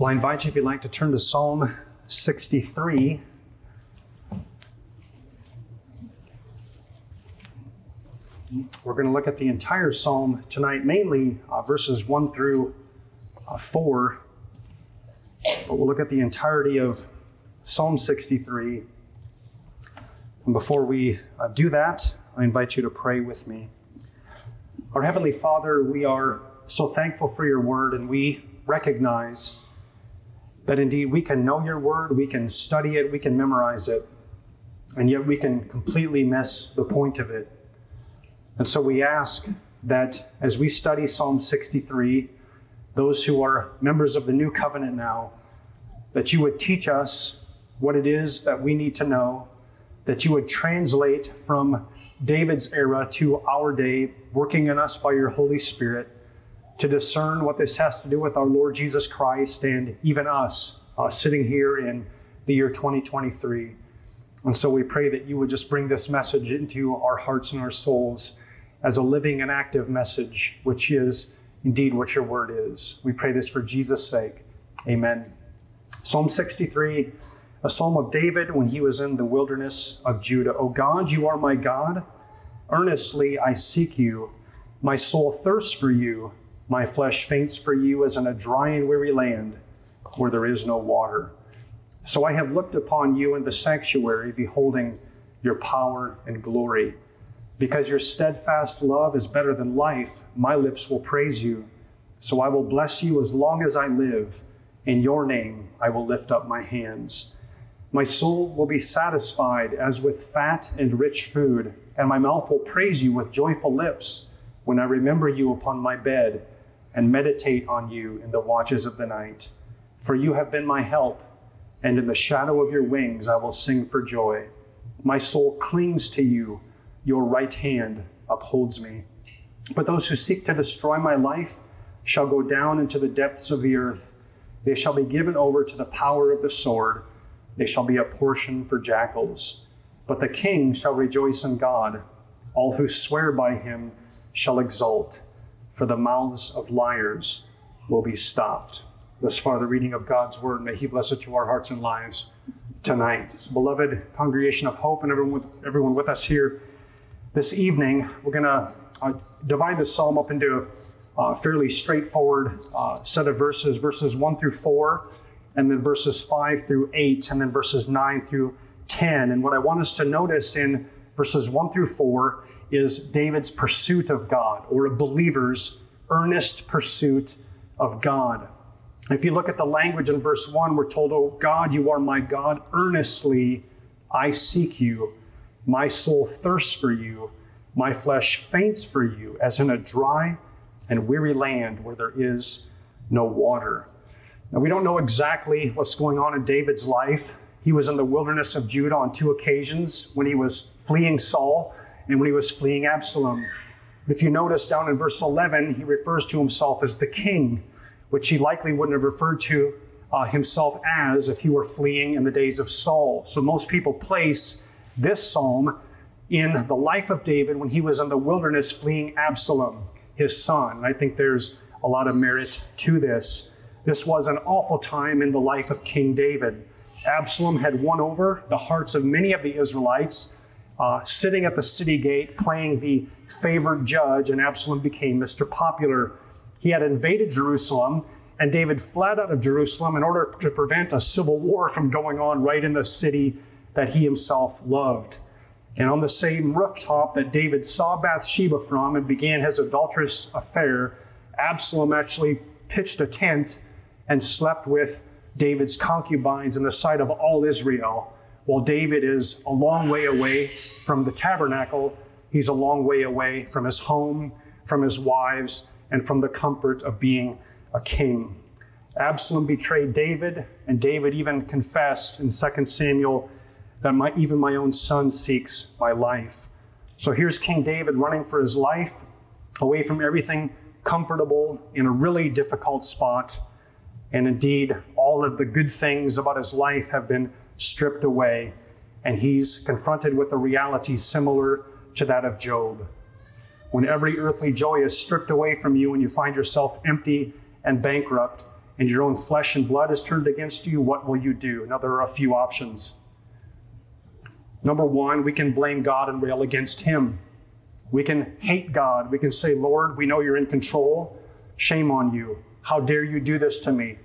Well, I invite you, if you'd like, to turn to Psalm 63. We're going to look at the entire psalm tonight, mainly uh, verses 1 through uh, 4. But we'll look at the entirety of Psalm 63. And before we uh, do that, I invite you to pray with me. Our Heavenly Father, we are so thankful for your word, and we recognize that indeed we can know your word, we can study it, we can memorize it, and yet we can completely miss the point of it. And so we ask that as we study Psalm 63, those who are members of the new covenant now, that you would teach us what it is that we need to know, that you would translate from David's era to our day, working in us by your Holy Spirit to discern what this has to do with our Lord Jesus Christ and even us uh, sitting here in the year 2023. And so we pray that you would just bring this message into our hearts and our souls as a living and active message, which is indeed what your word is. We pray this for Jesus' sake. Amen. Psalm 63, a psalm of David when he was in the wilderness of Judah. O God, you are my God. Earnestly I seek you. My soul thirsts for you. My flesh faints for you as in a dry and weary land where there is no water. So I have looked upon you in the sanctuary, beholding your power and glory. Because your steadfast love is better than life, my lips will praise you. So I will bless you as long as I live. In your name I will lift up my hands. My soul will be satisfied as with fat and rich food, and my mouth will praise you with joyful lips when I remember you upon my bed and meditate on you in the watches of the night. For you have been my help, and in the shadow of your wings I will sing for joy. My soul clings to you, your right hand upholds me. But those who seek to destroy my life shall go down into the depths of the earth. They shall be given over to the power of the sword. They shall be a portion for jackals. But the king shall rejoice in God. All who swear by him shall exult for the mouths of liars will be stopped. Thus far, the reading of God's word. May He bless it to our hearts and lives tonight. Beloved congregation of hope and everyone with, everyone with us here this evening, we're going to uh, divide the psalm up into a fairly straightforward uh, set of verses, verses 1 through 4, and then verses 5 through 8, and then verses 9 through 10. And what I want us to notice in verses 1 through 4 is David's pursuit of God, or a believer's earnest pursuit of God. If you look at the language in verse 1, we're told, Oh God, you are my God. Earnestly I seek you. My soul thirsts for you. My flesh faints for you, as in a dry and weary land where there is no water. Now, we don't know exactly what's going on in David's life. He was in the wilderness of Judah on two occasions when he was fleeing Saul and when he was fleeing Absalom. If you notice down in verse 11, he refers to himself as the king, which he likely wouldn't have referred to uh, himself as if he were fleeing in the days of Saul. So most people place this psalm in the life of David when he was in the wilderness fleeing Absalom, his son. And I think there's a lot of merit to this. This was an awful time in the life of King David. Absalom had won over the hearts of many of the Israelites uh, sitting at the city gate playing the favored judge, and Absalom became Mr. Popular. He had invaded Jerusalem, and David fled out of Jerusalem in order to prevent a civil war from going on right in the city that he himself loved. And on the same rooftop that David saw Bathsheba from and began his adulterous affair, Absalom actually pitched a tent and slept with David's concubines in the sight of all Israel. While David is a long way away from the tabernacle, he's a long way away from his home, from his wives, and from the comfort of being a king. Absalom betrayed David, and David even confessed in 2 Samuel that my, even my own son seeks my life. So here's King David running for his life, away from everything comfortable, in a really difficult spot. And indeed, all of the good things about his life have been stripped away, and he's confronted with a reality similar to that of Job. When every earthly joy is stripped away from you and you find yourself empty and bankrupt, and your own flesh and blood is turned against you, what will you do? Now, there are a few options. Number one, we can blame God and rail against Him. We can hate God. We can say, Lord, we know you're in control. Shame on you. How dare you do this to me?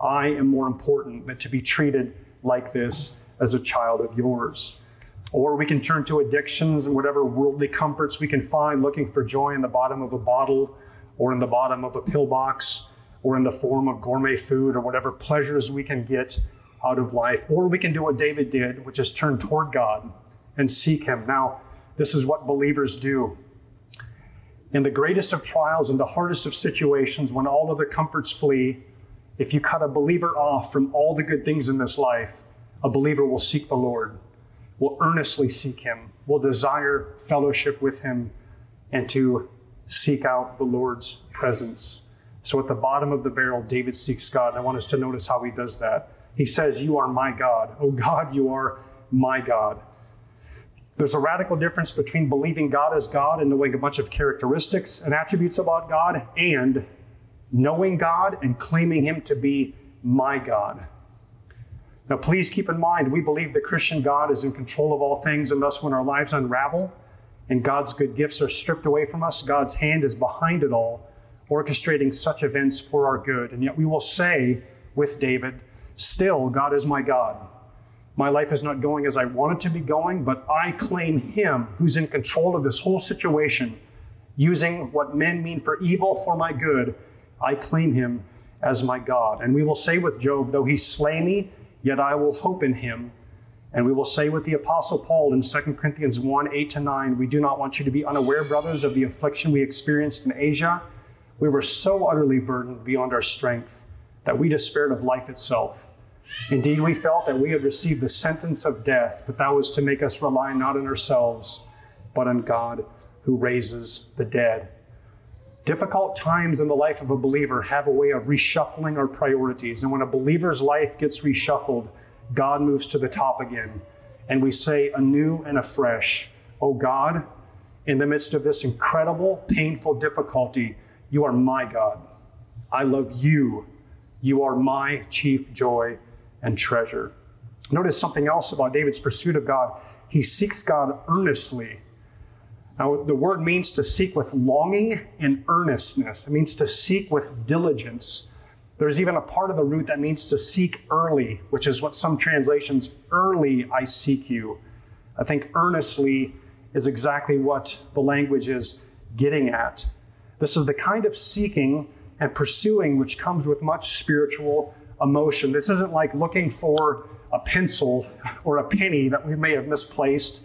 I am more important than to be treated like this as a child of yours. Or we can turn to addictions and whatever worldly comforts we can find, looking for joy in the bottom of a bottle or in the bottom of a pillbox or in the form of gourmet food or whatever pleasures we can get out of life. Or we can do what David did, which is turn toward God and seek Him. Now, this is what believers do. In the greatest of trials and the hardest of situations, when all other comforts flee, if you cut a believer off from all the good things in this life, a believer will seek the Lord, will earnestly seek Him, will desire fellowship with Him, and to seek out the Lord's presence. So at the bottom of the barrel, David seeks God. And I want us to notice how he does that. He says, You are my God. Oh God, you are my God. There's a radical difference between believing God as God and knowing a bunch of characteristics and attributes about God and knowing God and claiming Him to be my God. Now, please keep in mind, we believe the Christian God is in control of all things, and thus, when our lives unravel and God's good gifts are stripped away from us, God's hand is behind it all, orchestrating such events for our good. And yet, we will say with David, Still, God is my God. My life is not going as I want it to be going, but I claim Him who's in control of this whole situation, using what men mean for evil for my good. I claim Him as my God. And we will say with Job, though He slay me, yet I will hope in Him. And we will say with the Apostle Paul in 2 Corinthians 1 8 to 9, we do not want you to be unaware, brothers, of the affliction we experienced in Asia. We were so utterly burdened beyond our strength that we despaired of life itself. Indeed, we felt that we had received the sentence of death, but that was to make us rely not on ourselves, but on God who raises the dead. Difficult times in the life of a believer have a way of reshuffling our priorities. And when a believer's life gets reshuffled, God moves to the top again. And we say anew and afresh, Oh God, in the midst of this incredible, painful difficulty, you are my God. I love you. You are my chief joy and treasure. Notice something else about David's pursuit of God. He seeks God earnestly. Now, the word means to seek with longing and earnestness. It means to seek with diligence. There's even a part of the root that means to seek early, which is what some translations, early I seek you. I think earnestly is exactly what the language is getting at. This is the kind of seeking and pursuing which comes with much spiritual emotion. This isn't like looking for a pencil or a penny that we may have misplaced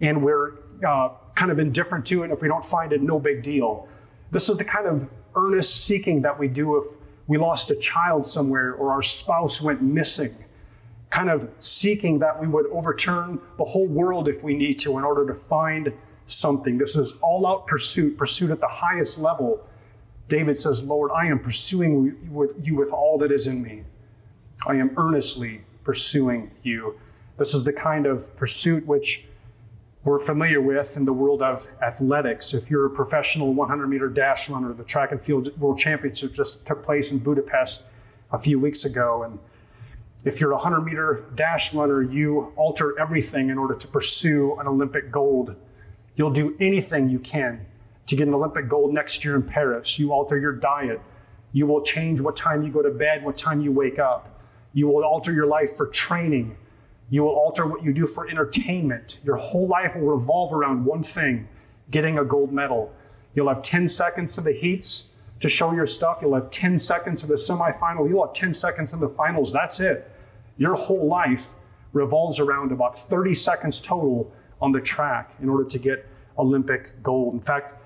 and we're uh, kind of indifferent to it. If we don't find it, no big deal. This is the kind of earnest seeking that we do if we lost a child somewhere or our spouse went missing. Kind of seeking that we would overturn the whole world if we need to in order to find something. This is all out pursuit, pursuit at the highest level David says, Lord, I am pursuing you with all that is in me. I am earnestly pursuing you. This is the kind of pursuit which we're familiar with in the world of athletics. If you're a professional 100 meter dash runner, the track and field world championship just took place in Budapest a few weeks ago. And if you're a 100 meter dash runner, you alter everything in order to pursue an Olympic gold. You'll do anything you can to get an Olympic gold next year in Paris. You alter your diet. You will change what time you go to bed, what time you wake up. You will alter your life for training. You will alter what you do for entertainment. Your whole life will revolve around one thing getting a gold medal. You'll have 10 seconds of the heats to show your stuff. You'll have 10 seconds of the semifinal. You'll have 10 seconds in the finals. That's it. Your whole life revolves around about 30 seconds total on the track in order to get Olympic gold. In fact,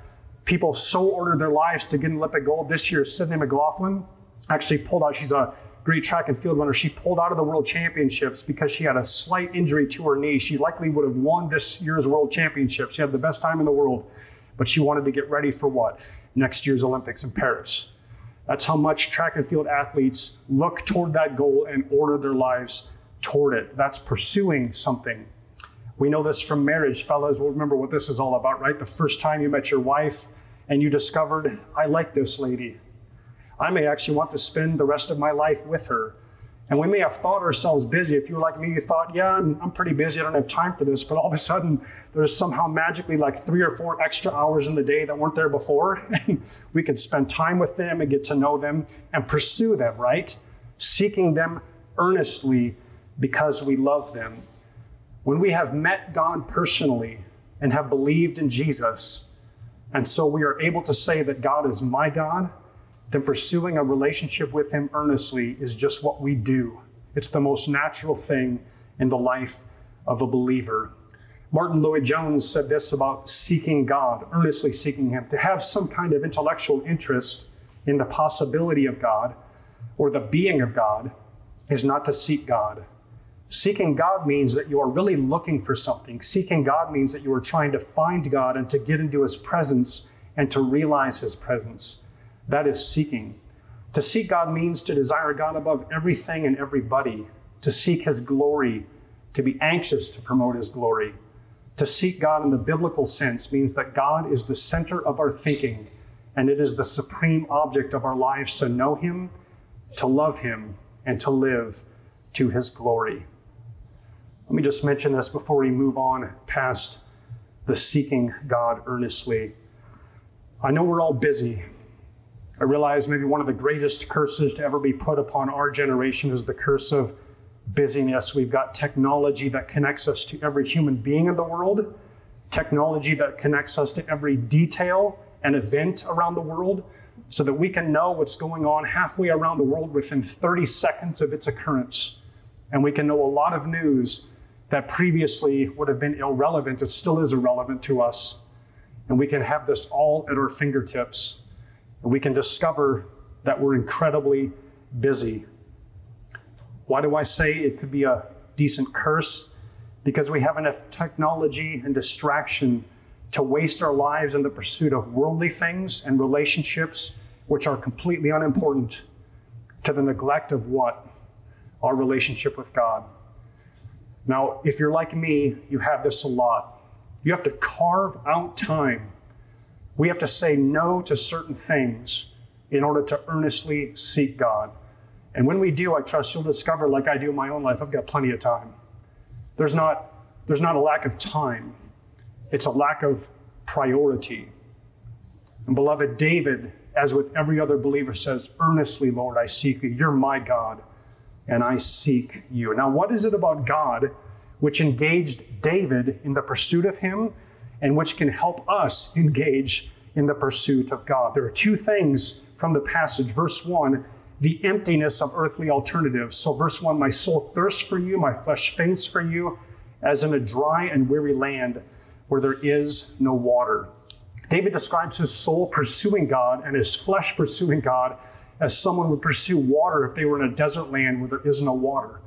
people so ordered their lives to get Olympic gold. This year, Sydney McLaughlin actually pulled out. She's a great track and field runner. She pulled out of the World Championships because she had a slight injury to her knee. She likely would have won this year's World Championships. She had the best time in the world, but she wanted to get ready for what? Next year's Olympics in Paris. That's how much track and field athletes look toward that goal and order their lives toward it. That's pursuing something. We know this from marriage. Fellas will remember what this is all about, right? The first time you met your wife, and you discovered, I like this lady. I may actually want to spend the rest of my life with her. And we may have thought ourselves busy. If you're like me, you thought, yeah, I'm, I'm pretty busy. I don't have time for this. But all of a sudden, there's somehow magically like three or four extra hours in the day that weren't there before. And we could spend time with them and get to know them and pursue them, right? Seeking them earnestly because we love them. When we have met God personally and have believed in Jesus, and so we are able to say that God is my God, then pursuing a relationship with Him earnestly is just what we do. It's the most natural thing in the life of a believer. Martyn Lloyd-Jones said this about seeking God, earnestly seeking Him. To have some kind of intellectual interest in the possibility of God or the being of God is not to seek God. Seeking God means that you are really looking for something. Seeking God means that you are trying to find God and to get into His presence and to realize His presence. That is seeking. To seek God means to desire God above everything and everybody, to seek His glory, to be anxious to promote His glory. To seek God in the biblical sense means that God is the center of our thinking, and it is the supreme object of our lives to know Him, to love Him, and to live to His glory. Let me just mention this before we move on past the seeking God earnestly. I know we're all busy. I realize maybe one of the greatest curses to ever be put upon our generation is the curse of busyness. We've got technology that connects us to every human being in the world, technology that connects us to every detail and event around the world, so that we can know what's going on halfway around the world within 30 seconds of its occurrence. And we can know a lot of news that previously would have been irrelevant. It still is irrelevant to us. And we can have this all at our fingertips. And we can discover that we're incredibly busy. Why do I say it could be a decent curse? Because we have enough technology and distraction to waste our lives in the pursuit of worldly things and relationships which are completely unimportant to the neglect of what? Our relationship with God. Now, if you're like me, you have this a lot. You have to carve out time. We have to say no to certain things in order to earnestly seek God. And when we do, I trust you'll discover, like I do in my own life, I've got plenty of time. There's not, there's not a lack of time, it's a lack of priority. And beloved, David, as with every other believer, says, Earnestly, Lord, I seek you. You're my God, and I seek you. Now, what is it about God which engaged David in the pursuit of him and which can help us engage in the pursuit of God? There are two things from the passage. Verse 1 the emptiness of earthly alternatives. So, verse 1 My soul thirsts for you, my flesh faints for you, as in a dry and weary land where there is no water. David describes his soul pursuing God and his flesh pursuing God as someone would pursue water if they were in a desert land where there is no water.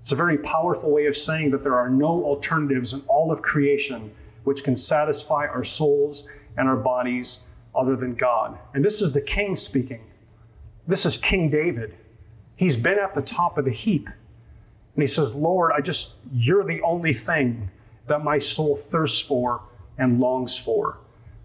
It's a very powerful way of saying that there are no alternatives in all of creation which can satisfy our souls and our bodies other than God. And this is the king speaking. This is King David. He's been at the top of the heap. And he says, Lord, I just, you're the only thing that my soul thirsts for and longs for.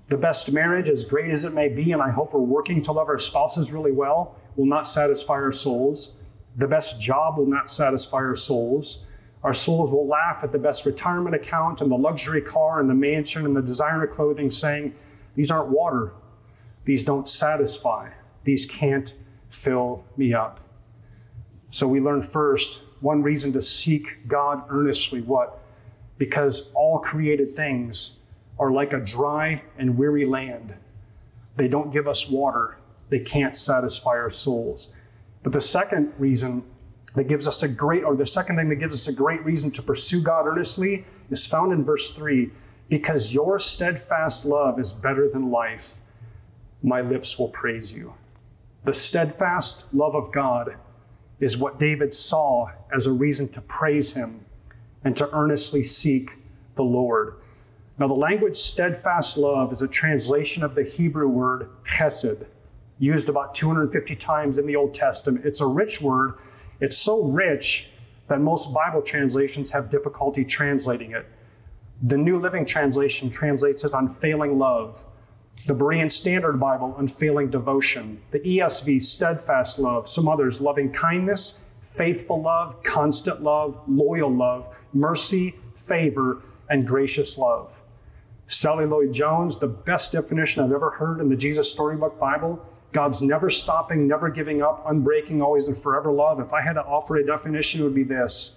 The best marriage, as great as it may be, and I hope we're working to love our spouses really well, will not satisfy our souls. The best job will not satisfy our souls. Our souls will laugh at the best retirement account and the luxury car and the mansion and the designer clothing, saying, These aren't water. These don't satisfy. These can't fill me up. So we learn first one reason to seek God earnestly. What? Because all created things are like a dry and weary land. They don't give us water, they can't satisfy our souls. But the second reason that gives us a great, or the second thing that gives us a great reason to pursue God earnestly is found in verse 3 because your steadfast love is better than life, my lips will praise you. The steadfast love of God is what David saw as a reason to praise him and to earnestly seek the Lord. Now, the language steadfast love is a translation of the Hebrew word chesed, used about 250 times in the Old Testament. It's a rich word. It's so rich that most Bible translations have difficulty translating it. The New Living Translation translates it unfailing love. The Berean Standard Bible, unfailing devotion. The ESV, steadfast love. Some others, loving kindness, faithful love, constant love, loyal love, mercy, favor, and gracious love. Sally Lloyd Jones, the best definition I've ever heard in the Jesus Storybook Bible. God's never stopping, never giving up, unbreaking, always and forever love. If I had to offer a definition, it would be this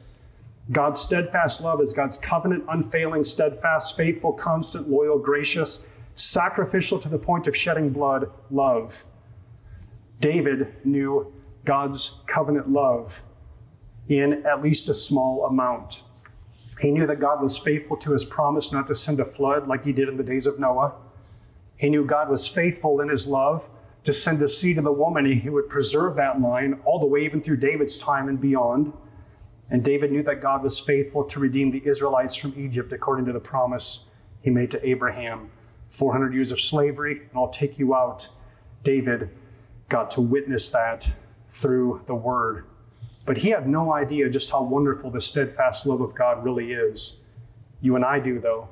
God's steadfast love is God's covenant, unfailing, steadfast, faithful, constant, loyal, gracious, sacrificial to the point of shedding blood love. David knew God's covenant love in at least a small amount. He knew that God was faithful to his promise not to send a flood like he did in the days of Noah. He knew God was faithful in his love to send a seed of the woman, and he would preserve that line all the way even through David's time and beyond. And David knew that God was faithful to redeem the Israelites from Egypt according to the promise he made to Abraham. 400 years of slavery, and I'll take you out. David got to witness that through the word. But he had no idea just how wonderful the steadfast love of God really is. You and I do, though.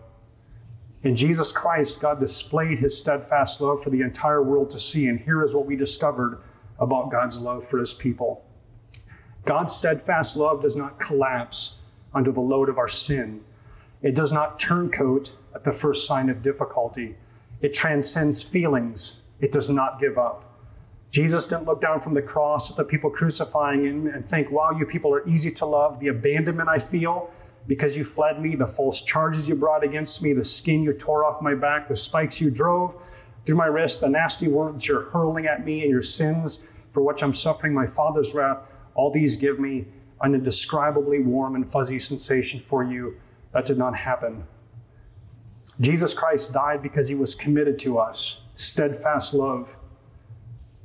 In Jesus Christ, God displayed his steadfast love for the entire world to see, and here is what we discovered about God's love for his people. God's steadfast love does not collapse under the load of our sin. It does not turncoat at the first sign of difficulty. It transcends feelings. It does not give up. Jesus didn't look down from the cross at the people crucifying him and think, wow, you people are easy to love. The abandonment I feel because you fled me, the false charges you brought against me, the skin you tore off my back, the spikes you drove through my wrist, the nasty words you're hurling at me and your sins for which I'm suffering my Father's wrath, all these give me an indescribably warm and fuzzy sensation for you. That did not happen. Jesus Christ died because he was committed to us, steadfast love.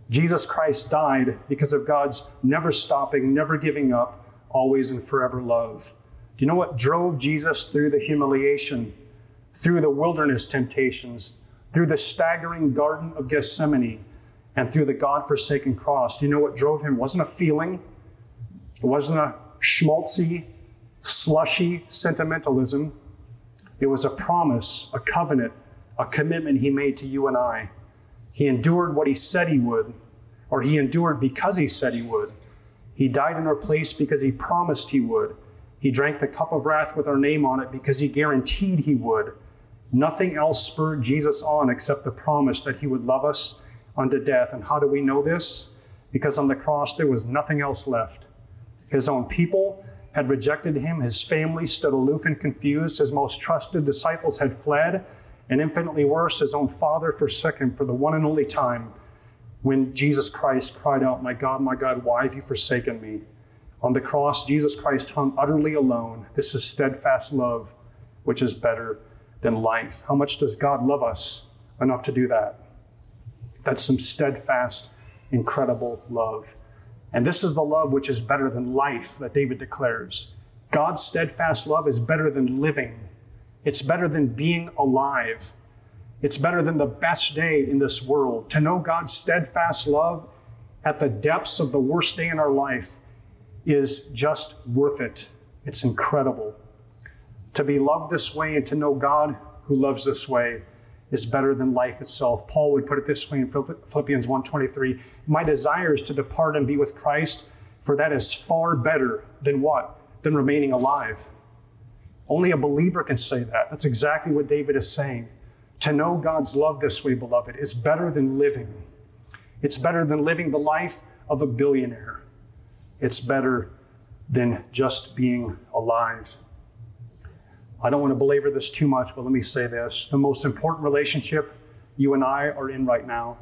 Jesus Christ died because of God's never stopping, never giving up, always and forever love. Do you know what drove Jesus through the humiliation, through the wilderness temptations, through the staggering Garden of Gethsemane, and through the God forsaken cross? Do you know what drove him? It wasn't a feeling, it wasn't a schmaltzy, slushy sentimentalism. It was a promise, a covenant, a commitment he made to you and I. He endured what he said he would, or he endured because he said he would. He died in our place because he promised he would. He drank the cup of wrath with our name on it because he guaranteed he would. Nothing else spurred Jesus on except the promise that he would love us unto death. And how do we know this? Because on the cross there was nothing else left. His own people had rejected him, his family stood aloof and confused, his most trusted disciples had fled, and infinitely worse, his own father forsook him for the one and only time when Jesus Christ cried out, My God, my God, why have you forsaken me? On the cross, Jesus Christ hung utterly alone. This is steadfast love, which is better than life. How much does God love us enough to do that? That's some steadfast, incredible love. And this is the love which is better than life that David declares. God's steadfast love is better than living, it's better than being alive. It's better than the best day in this world. To know God's steadfast love at the depths of the worst day in our life is just worth it. It's incredible. To be loved this way and to know God who loves this way is better than life itself. Paul would put it this way in Philippians 1:23, "My desire is to depart and be with Christ, for that is far better than what? Than remaining alive." Only a believer can say that. That's exactly what David is saying. To know God's love this way, beloved, is better than living. It's better than living the life of a billionaire. It's better than just being alive. I don't want to belabor this too much, but let me say this. The most important relationship you and I are in right now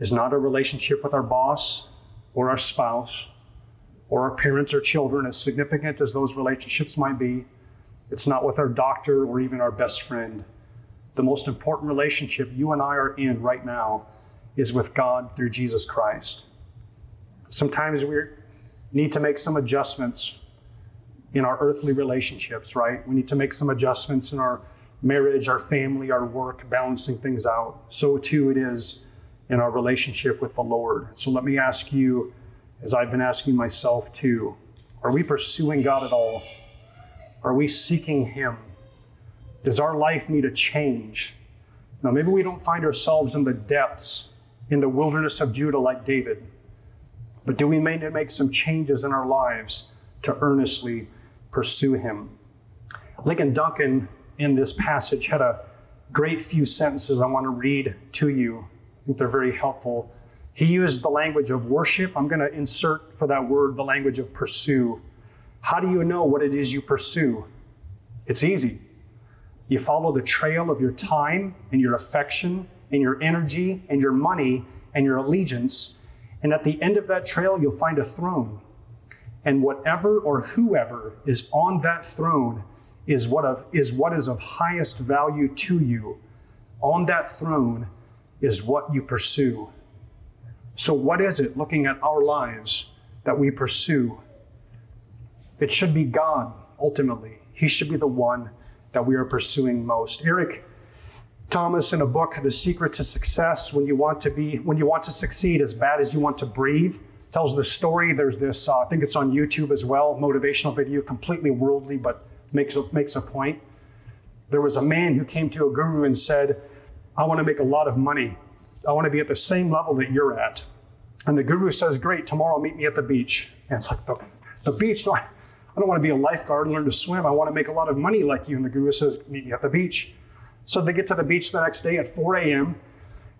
is not a relationship with our boss or our spouse or our parents or children, as significant as those relationships might be. It's not with our doctor or even our best friend. The most important relationship you and I are in right now is with God through Jesus Christ. Sometimes we need to make some adjustments in our earthly relationships, right? We need to make some adjustments in our marriage, our family, our work, balancing things out. So too it is in our relationship with the Lord. So let me ask you, as I've been asking myself too, are we pursuing God at all? Are we seeking Him? Does our life need a change? Now, maybe we don't find ourselves in the depths, in the wilderness of Judah like David, but do we need to make some changes in our lives to earnestly pursue Him? Ligon Duncan in this passage had a great few sentences I want to read to you. I think they're very helpful. He used the language of worship. I'm going to insert for that word the language of pursue. How do you know what it is you pursue? It's easy. You follow the trail of your time and your affection and your energy and your money and your allegiance. And at the end of that trail, you'll find a throne. And whatever or whoever is on that throne is what, of, is what is of highest value to you. On that throne is what you pursue. So, what is it looking at our lives that we pursue? It should be God, ultimately. He should be the one that we are pursuing most. Eric Thomas, in a book, The Secret to Success, when you want to be, when you want to succeed as bad as you want to breathe, tells the story. There's this, uh, I think it's on YouTube as well, motivational video, completely worldly, but makes a, makes a point. There was a man who came to a guru and said, I want to make a lot of money. I want to be at the same level that you're at. And the guru says, Great, tomorrow meet me at the beach. And it's like, The, the beach? No, I don't want to be a lifeguard and learn to swim. I want to make a lot of money like you. And the guru says, Meet me at the beach. So they get to the beach the next day at 4 a.m.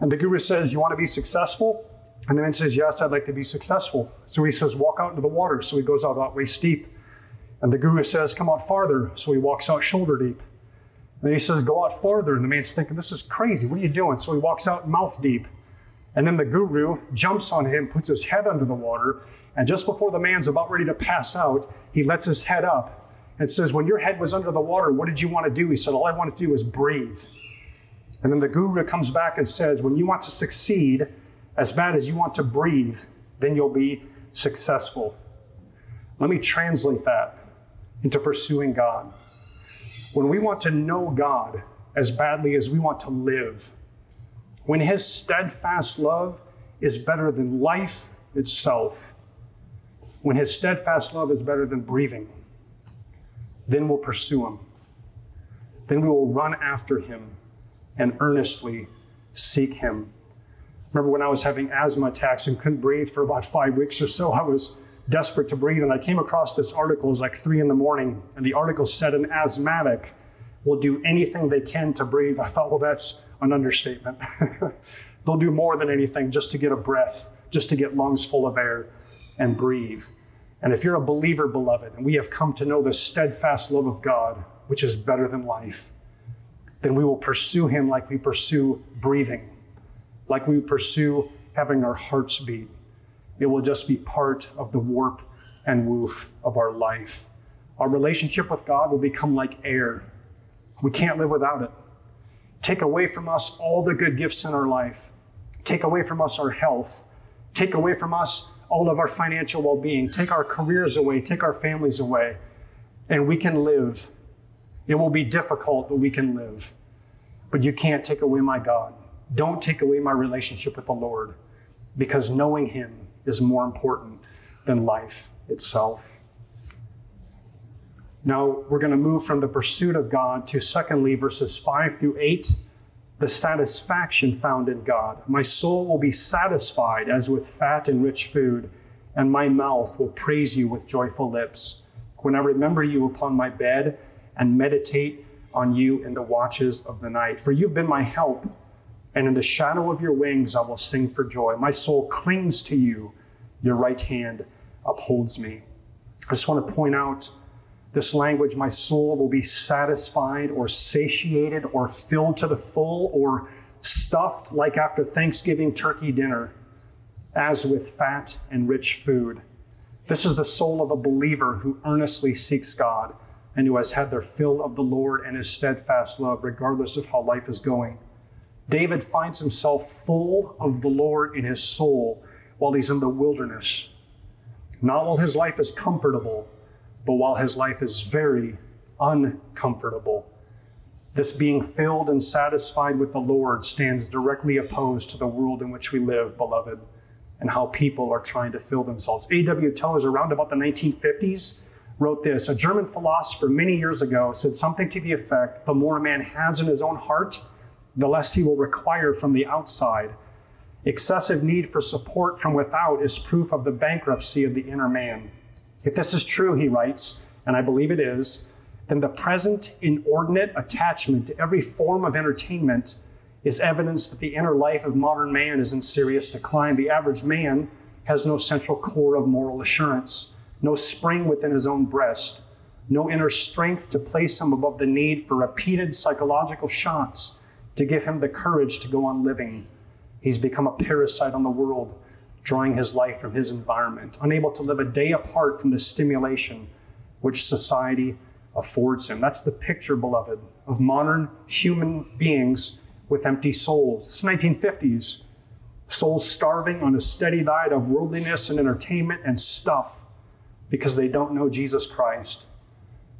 And the guru says, You want to be successful? And the man says, Yes, I'd like to be successful. So he says, Walk out into the water. So he goes out about waist deep. And the guru says, Come out farther. So he walks out shoulder deep. And he says, Go out farther. And the man's thinking, This is crazy. What are you doing? So he walks out mouth deep. And then the guru jumps on him, puts his head under the water. And just before the man's about ready to pass out, he lets his head up and says, When your head was under the water, what did you want to do? He said, All I wanted to do was breathe. And then the guru comes back and says, When you want to succeed as bad as you want to breathe, then you'll be successful. Let me translate that into pursuing God. When we want to know God as badly as we want to live, when His steadfast love is better than life itself, when His steadfast love is better than breathing, then we'll pursue Him. Then we will run after Him and earnestly seek Him. Remember when I was having asthma attacks and couldn't breathe for about five weeks or so, I was desperate to breathe. And I came across this article, it was like three in the morning, and the article said an asthmatic will do anything they can to breathe. I thought, well, that's an understatement. They'll do more than anything just to get a breath, just to get lungs full of air and breathe. And if you're a believer, beloved, and we have come to know the steadfast love of God, which is better than life, then we will pursue Him like we pursue breathing, like we pursue having our hearts beat. It will just be part of the warp and woof of our life. Our relationship with God will become like air. We can't live without it. Take away from us all the good gifts in our life. Take away from us our health. Take away from us all of our financial well being. Take our careers away. Take our families away. And we can live. It will be difficult, but we can live. But you can't take away my God. Don't take away my relationship with the Lord because knowing Him is more important than life itself. Now, we're going to move from the pursuit of God to, secondly, verses 5 through 8, the satisfaction found in God. My soul will be satisfied as with fat and rich food, and my mouth will praise you with joyful lips. When I remember you upon my bed and meditate on you in the watches of the night. For you've been my help and in the shadow of your wings I will sing for joy. My soul clings to you, your right hand upholds me. I just want to point out this language my soul will be satisfied or satiated or filled to the full or stuffed like after Thanksgiving turkey dinner, as with fat and rich food. This is the soul of a believer who earnestly seeks God and who has had their fill of the Lord and his steadfast love, regardless of how life is going. David finds himself full of the Lord in his soul while he's in the wilderness. Not while his life is comfortable, but while his life is very uncomfortable. This being filled and satisfied with the Lord stands directly opposed to the world in which we live, beloved, and how people are trying to fill themselves. A.W. Tozer, around about the 1950s, wrote this A German philosopher many years ago said something to the effect the more a man has in his own heart, the less he will require from the outside. Excessive need for support from without is proof of the bankruptcy of the inner man. If this is true, he writes, and I believe it is, then the present inordinate attachment to every form of entertainment is evidence that the inner life of modern man is in serious decline. The average man has no central core of moral assurance, no spring within his own breast, no inner strength to place him above the need for repeated psychological shots to give him the courage to go on living. He's become a parasite on the world, drawing his life from his environment, unable to live a day apart from the stimulation which society affords him. That's the picture, beloved, of modern human beings with empty souls. It's 1950s. Souls starving on a steady diet of worldliness and entertainment and stuff because they don't know Jesus Christ.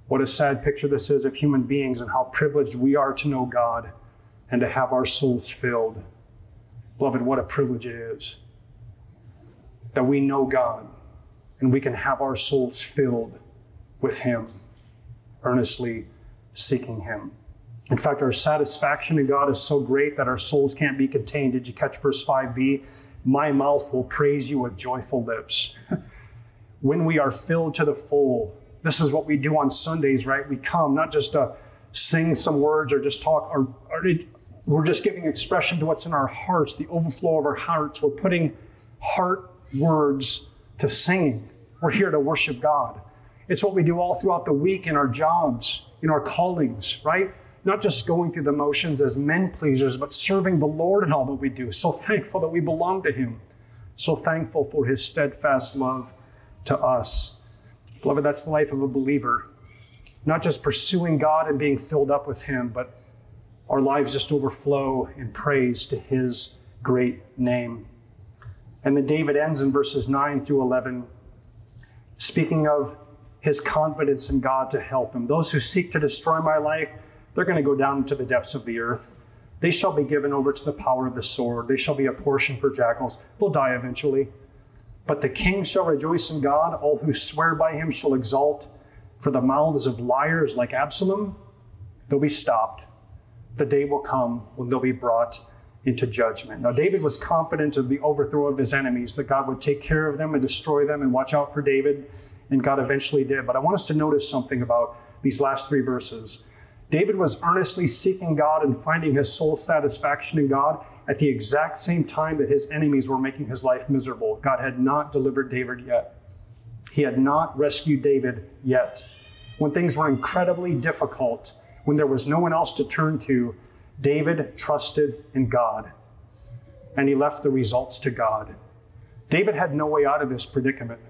What a sad picture this is of human beings and how privileged we are to know God and to have our souls filled. Beloved, what a privilege it is that we know God and we can have our souls filled with Him, earnestly seeking Him. In fact, our satisfaction in God is so great that our souls can't be contained. Did you catch verse 5b? My mouth will praise you with joyful lips. when we are filled to the full, this is what we do on Sundays, right? We come not just to sing some words or just talk, or, or it, we're just giving expression to what's in our hearts, the overflow of our hearts. We're putting heart words to singing. We're here to worship God. It's what we do all throughout the week in our jobs, in our callings, right? Not just going through the motions as men pleasers, but serving the Lord in all that we do. So thankful that we belong to Him. So thankful for His steadfast love to us. Beloved, that's the life of a believer. Not just pursuing God and being filled up with Him, but our lives just overflow in praise to His great name. And then David ends in verses 9 through 11, speaking of his confidence in God to help him. Those who seek to destroy my life, they're going to go down into the depths of the earth. They shall be given over to the power of the sword. They shall be a portion for jackals. They'll die eventually. But the king shall rejoice in God. All who swear by him shall exult. For the mouths of liars like Absalom, they'll be stopped. The day will come when they'll be brought into judgment. Now, David was confident of the overthrow of his enemies, that God would take care of them and destroy them and watch out for David, and God eventually did. But I want us to notice something about these last three verses. David was earnestly seeking God and finding his soul satisfaction in God at the exact same time that his enemies were making his life miserable. God had not delivered David yet. He had not rescued David yet. When things were incredibly difficult, when there was no one else to turn to, David trusted in God and he left the results to God. David had no way out of this predicament.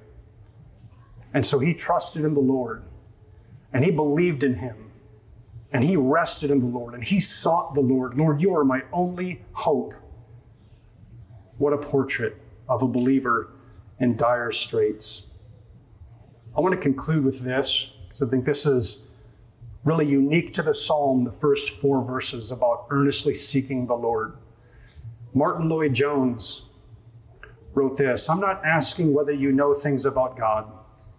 And so he trusted in the Lord and he believed in him and he rested in the Lord and he sought the Lord. Lord, you are my only hope. What a portrait of a believer in dire straits. I want to conclude with this because I think this is really unique to the psalm, the first four verses about earnestly seeking the Lord. Martyn Lloyd-Jones wrote this I'm not asking whether you know things about God.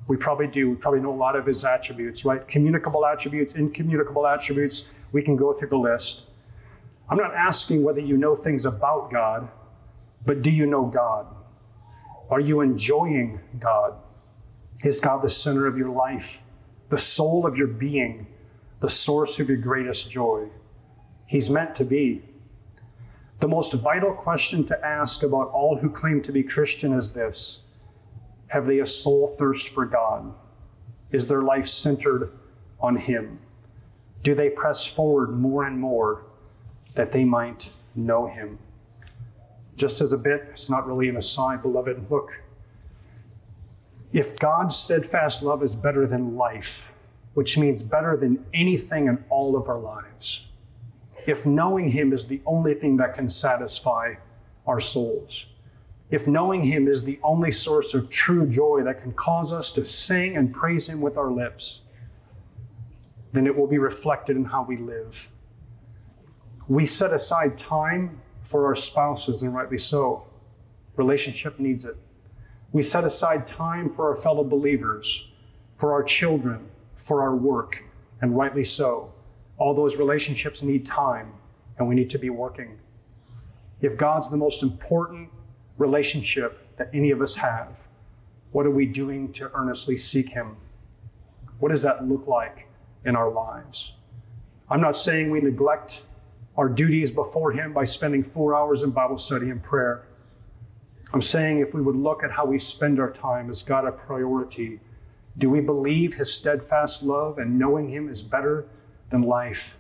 We probably do. We probably know a lot of his attributes, right? Communicable attributes, incommunicable attributes. We can go through the list. I'm not asking whether you know things about God, but do you know God? Are you enjoying God? Is God the center of your life, the soul of your being, the source of your greatest joy? He's meant to be. The most vital question to ask about all who claim to be Christian is this have they a soul thirst for God? Is their life centered on Him? Do they press forward more and more that they might know Him? Just as a bit, it's not really an aside, beloved, look. If God's steadfast love is better than life, which means better than anything in all of our lives, if knowing Him is the only thing that can satisfy our souls, if knowing Him is the only source of true joy that can cause us to sing and praise Him with our lips, then it will be reflected in how we live. We set aside time for our spouses, and rightly so. Relationship needs it. We set aside time for our fellow believers, for our children, for our work, and rightly so. All those relationships need time. and we need to be working. If God's the most important relationship that any of us have, what are we doing to earnestly seek Him? What does that look like in our lives? I'm not saying we neglect our duties before Him by spending four hours in Bible study and prayer. I'm saying if we would look at how we spend our time, is God a priority? Do we believe His steadfast love and knowing Him is better than life?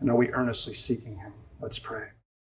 And are we earnestly seeking Him? Let's pray.